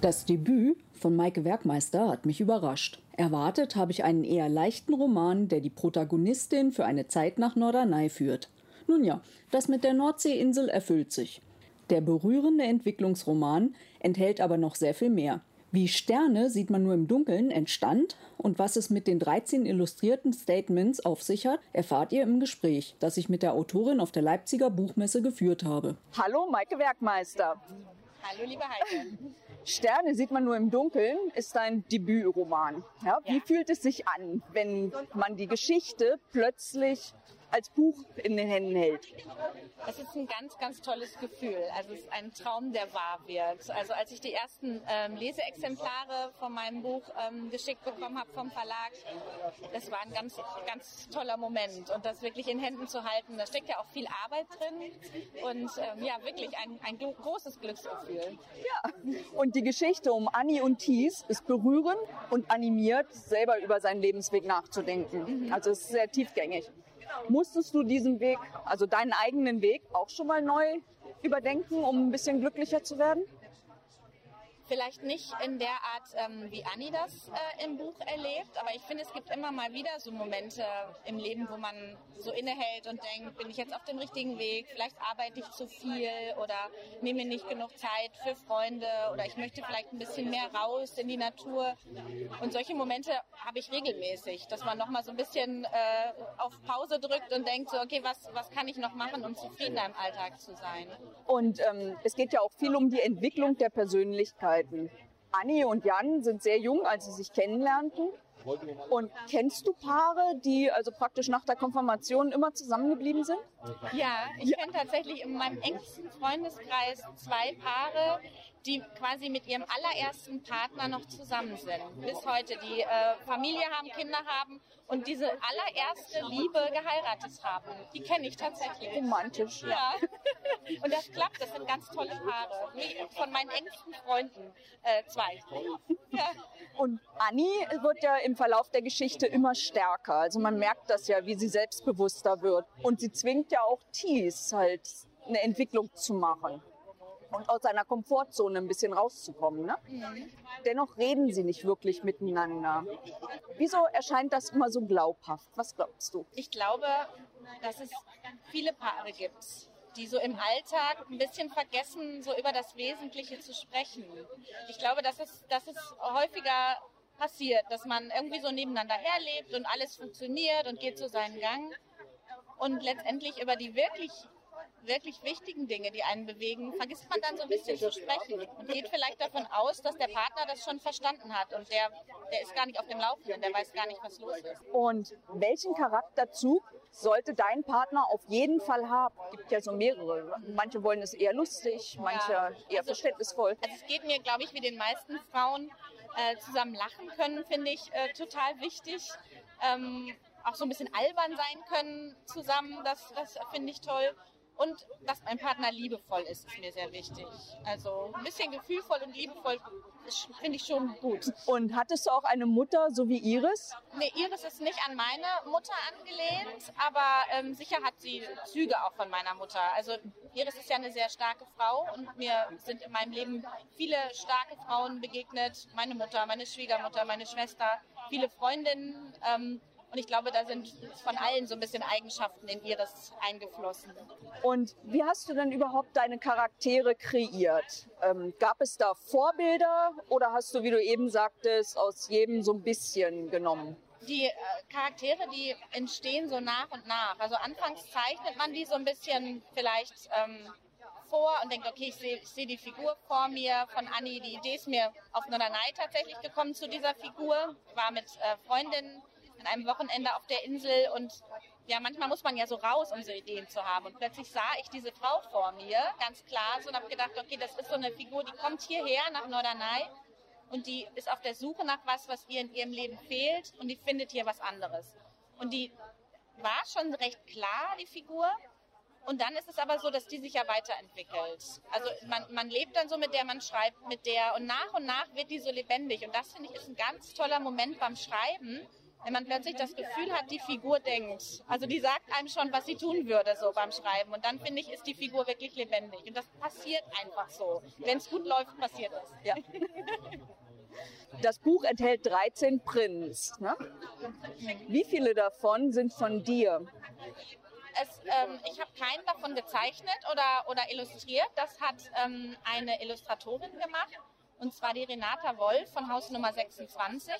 Das Debüt von Maike Werkmeister hat mich überrascht. Erwartet habe ich einen eher leichten Roman, der die Protagonistin für eine Zeit nach Norderney führt. Nun ja, das mit der Nordseeinsel erfüllt sich. Der berührende Entwicklungsroman enthält aber noch sehr viel mehr. Wie Sterne sieht man nur im Dunkeln entstand und was es mit den 13 illustrierten Statements auf sich hat, erfahrt ihr im Gespräch, das ich mit der Autorin auf der Leipziger Buchmesse geführt habe. Hallo, Maike Werkmeister. Hallo, liebe Heike. Sterne sieht man nur im Dunkeln ist dein Debütroman. Ja, wie ja. fühlt es sich an, wenn man die Geschichte plötzlich als Buch in den Händen hält. Es ist ein ganz, ganz tolles Gefühl. Also es ist ein Traum, der wahr wird. Also als ich die ersten ähm, Leseexemplare von meinem Buch ähm, geschickt bekommen habe vom Verlag, das war ein ganz, ganz toller Moment. Und das wirklich in Händen zu halten, da steckt ja auch viel Arbeit drin. Und ähm, ja, wirklich ein, ein großes Glücksgefühl. Ja, und die Geschichte um Annie und Thies ist berührend und animiert, selber über seinen Lebensweg nachzudenken. Mhm. Also es ist sehr tiefgängig. Musstest du diesen Weg, also deinen eigenen Weg, auch schon mal neu überdenken, um ein bisschen glücklicher zu werden? Vielleicht nicht in der Art, ähm, wie Anni das äh, im Buch erlebt, aber ich finde, es gibt immer mal wieder so Momente im Leben, wo man so innehält und denkt, bin ich jetzt auf dem richtigen Weg? Vielleicht arbeite ich zu viel oder nehme mir nicht genug Zeit für Freunde oder ich möchte vielleicht ein bisschen mehr raus in die Natur. Und solche Momente habe ich regelmäßig, dass man nochmal so ein bisschen äh, auf Pause drückt und denkt, so, okay, was, was kann ich noch machen, um zufriedener im Alltag zu sein? Und ähm, es geht ja auch viel um die Entwicklung der Persönlichkeit. Möglichkeiten. Anni und Jan sind sehr jung, als sie sich kennenlernten. Und kennst du Paare, die also praktisch nach der Konfirmation immer zusammengeblieben sind? Ja, ich ja. kenne tatsächlich in meinem engsten Freundeskreis zwei Paare, die quasi mit ihrem allerersten Partner noch zusammen sind. Bis heute. Die äh, Familie haben, Kinder haben und diese allererste Liebe geheiratet haben. Die kenne ich tatsächlich. Romantisch. Ja. Und das klappt. Das sind ganz tolle Paare. Von meinen engsten Freunden. Äh, zwei. Ja. Und Annie wird ja im Verlauf der Geschichte immer stärker. Also man merkt das ja, wie sie selbstbewusster wird. Und sie zwingt ja auch Thies halt eine Entwicklung zu machen und aus seiner Komfortzone ein bisschen rauszukommen. Ne? Mhm. Dennoch reden sie nicht wirklich miteinander. Wieso erscheint das immer so glaubhaft? Was glaubst du? Ich glaube, dass es viele Paare gibt, die so im Alltag ein bisschen vergessen, so über das Wesentliche zu sprechen. Ich glaube, dass es, dass es häufiger passiert, dass man irgendwie so nebeneinander herlebt und alles funktioniert und geht so seinen Gang und letztendlich über die wirklich wirklich wichtigen Dinge, die einen bewegen, vergisst man dann so ein bisschen zu sprechen und geht vielleicht davon aus, dass der Partner das schon verstanden hat und der, der ist gar nicht auf dem Laufenden, der weiß gar nicht, was los ist. Und welchen Charakterzug sollte dein Partner auf jeden Fall haben? Es gibt ja so mehrere. Manche wollen es eher lustig, manche ja. eher also, verständnisvoll. Also es geht mir, glaube ich, wie den meisten Frauen, äh, zusammen lachen können, finde ich äh, total wichtig. Ähm, auch so ein bisschen albern sein können zusammen, das, das finde ich toll. Und dass mein Partner liebevoll ist, ist mir sehr wichtig. Also ein bisschen gefühlvoll und liebevoll finde ich schon gut. Und hattest du auch eine Mutter, so wie Iris? Nee, Iris ist nicht an meine Mutter angelehnt, aber ähm, sicher hat sie Züge auch von meiner Mutter. Also Iris ist ja eine sehr starke Frau und mir sind in meinem Leben viele starke Frauen begegnet. Meine Mutter, meine Schwiegermutter, meine Schwester, viele Freundinnen. Ähm, und ich glaube, da sind von allen so ein bisschen Eigenschaften in ihres eingeflossen. Und wie hast du denn überhaupt deine Charaktere kreiert? Ähm, gab es da Vorbilder oder hast du, wie du eben sagtest, aus jedem so ein bisschen genommen? Die äh, Charaktere, die entstehen so nach und nach. Also anfangs zeichnet man die so ein bisschen vielleicht ähm, vor und denkt, okay, ich sehe seh die Figur vor mir von Annie. Die Idee ist mir auf Norderney tatsächlich gekommen zu dieser Figur. War mit äh, Freundinnen an einem Wochenende auf der Insel und ja, manchmal muss man ja so raus, um so Ideen zu haben. Und plötzlich sah ich diese Frau vor mir, ganz klar, so und habe gedacht, okay, das ist so eine Figur, die kommt hierher nach Norderney und die ist auf der Suche nach was, was ihr in ihrem Leben fehlt und die findet hier was anderes. Und die war schon recht klar, die Figur. Und dann ist es aber so, dass die sich ja weiterentwickelt. Also man, man lebt dann so mit der, man schreibt mit der und nach und nach wird die so lebendig. Und das finde ich ist ein ganz toller Moment beim Schreiben, wenn man plötzlich das Gefühl hat, die Figur denkt. Also die sagt einem schon, was sie tun würde so beim Schreiben. Und dann finde ich, ist die Figur wirklich lebendig. Und das passiert einfach so. Wenn es gut läuft, passiert es. Ja. Das Buch enthält 13 Prints. Ne? Wie viele davon sind von dir? Es, ähm, ich habe keinen davon gezeichnet oder, oder illustriert. Das hat ähm, eine Illustratorin gemacht und zwar die Renata Wolf von Haus Nummer 26.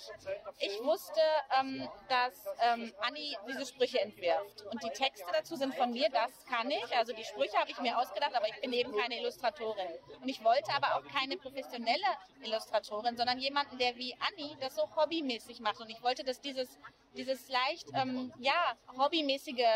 Ich wusste, ähm, dass ähm, Anni diese Sprüche entwirft und die Texte dazu sind von mir, das kann ich. Also die Sprüche habe ich mir ausgedacht, aber ich bin eben keine Illustratorin. Und ich wollte aber auch keine professionelle Illustratorin, sondern jemanden, der wie Anni das so hobbymäßig macht. Und ich wollte, dass dieses, dieses leicht, ähm, ja, hobbymäßige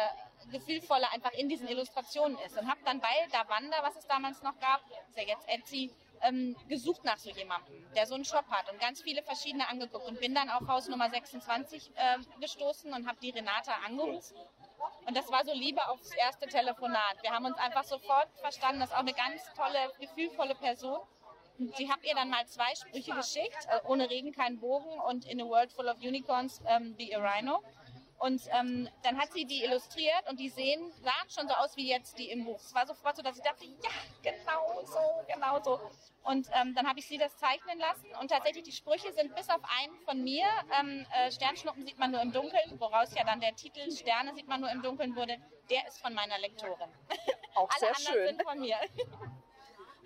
gefühlvolle einfach in diesen Illustrationen ist. Und habe dann bei Davanda, was es damals noch gab, ist ja jetzt Etsy, ähm, gesucht nach so jemandem, der so einen Shop hat und ganz viele verschiedene angeguckt und bin dann auf Haus Nummer 26 äh, gestoßen und habe die Renata angerufen. Und das war so Liebe aufs erste Telefonat. Wir haben uns einfach sofort verstanden. Das ist auch eine ganz tolle, gefühlvolle Person. Und sie hat ihr dann mal zwei Sprüche geschickt, äh, ohne Regen kein Bogen und In a World Full of Unicorns, ähm, Be a Rhino. Und ähm, dann hat sie die illustriert und die sehen, sahen schon so aus wie jetzt die im Buch. Es war sofort so, dass ich dachte, ja, genau so, genau so. Und ähm, dann habe ich sie das zeichnen lassen und tatsächlich die Sprüche sind bis auf einen von mir. Ähm, äh, Sternschnuppen sieht man nur im Dunkeln, woraus ja dann der Titel Sterne sieht man nur im Dunkeln wurde. Der ist von meiner Lektorin. Auch Alle sehr anderen schön. sind von mir.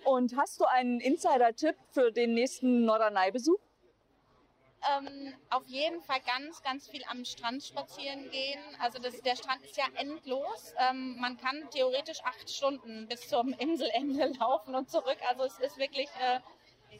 Und hast du einen Insider-Tipp für den nächsten Norderney-Besuch? Ähm, auf jeden Fall ganz, ganz viel am Strand spazieren gehen. Also das, der Strand ist ja endlos. Ähm, man kann theoretisch acht Stunden bis zum Inselende laufen und zurück. Also es ist wirklich äh,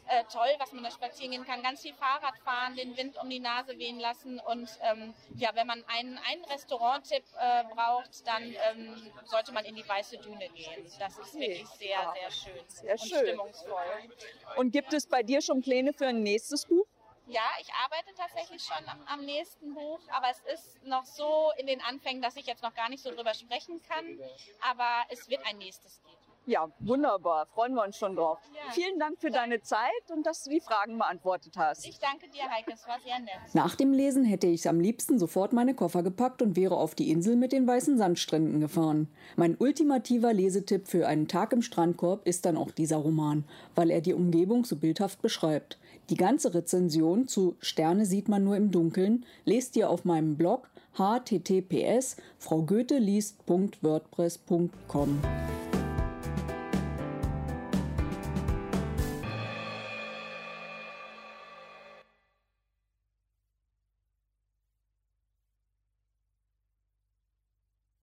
äh, toll, was man da spazieren gehen kann. Ganz viel Fahrrad fahren, den Wind um die Nase wehen lassen. Und ähm, ja, wenn man einen, einen Restaurant-Tipp äh, braucht, dann ähm, sollte man in die Weiße Düne gehen. Das ist wirklich sehr, sehr schön Sehr und schön. stimmungsvoll. Und gibt es bei dir schon Pläne für ein nächstes Buch? Ja, ich arbeite tatsächlich schon am, am nächsten Buch, aber es ist noch so in den Anfängen, dass ich jetzt noch gar nicht so drüber sprechen kann. Aber es wird ein nächstes geben. Ja, wunderbar. Freuen wir uns schon drauf. Ja. Vielen Dank für deine Zeit und dass du die Fragen beantwortet hast. Ich danke dir, Heike, es war sehr nett. Nach dem Lesen hätte ich am liebsten sofort meine Koffer gepackt und wäre auf die Insel mit den weißen Sandstränden gefahren. Mein ultimativer Lesetipp für einen Tag im Strandkorb ist dann auch dieser Roman, weil er die Umgebung so bildhaft beschreibt. Die ganze Rezension zu Sterne sieht man nur im Dunkeln lest ihr auf meinem Blog https fraugoetheliest.wordpress.com.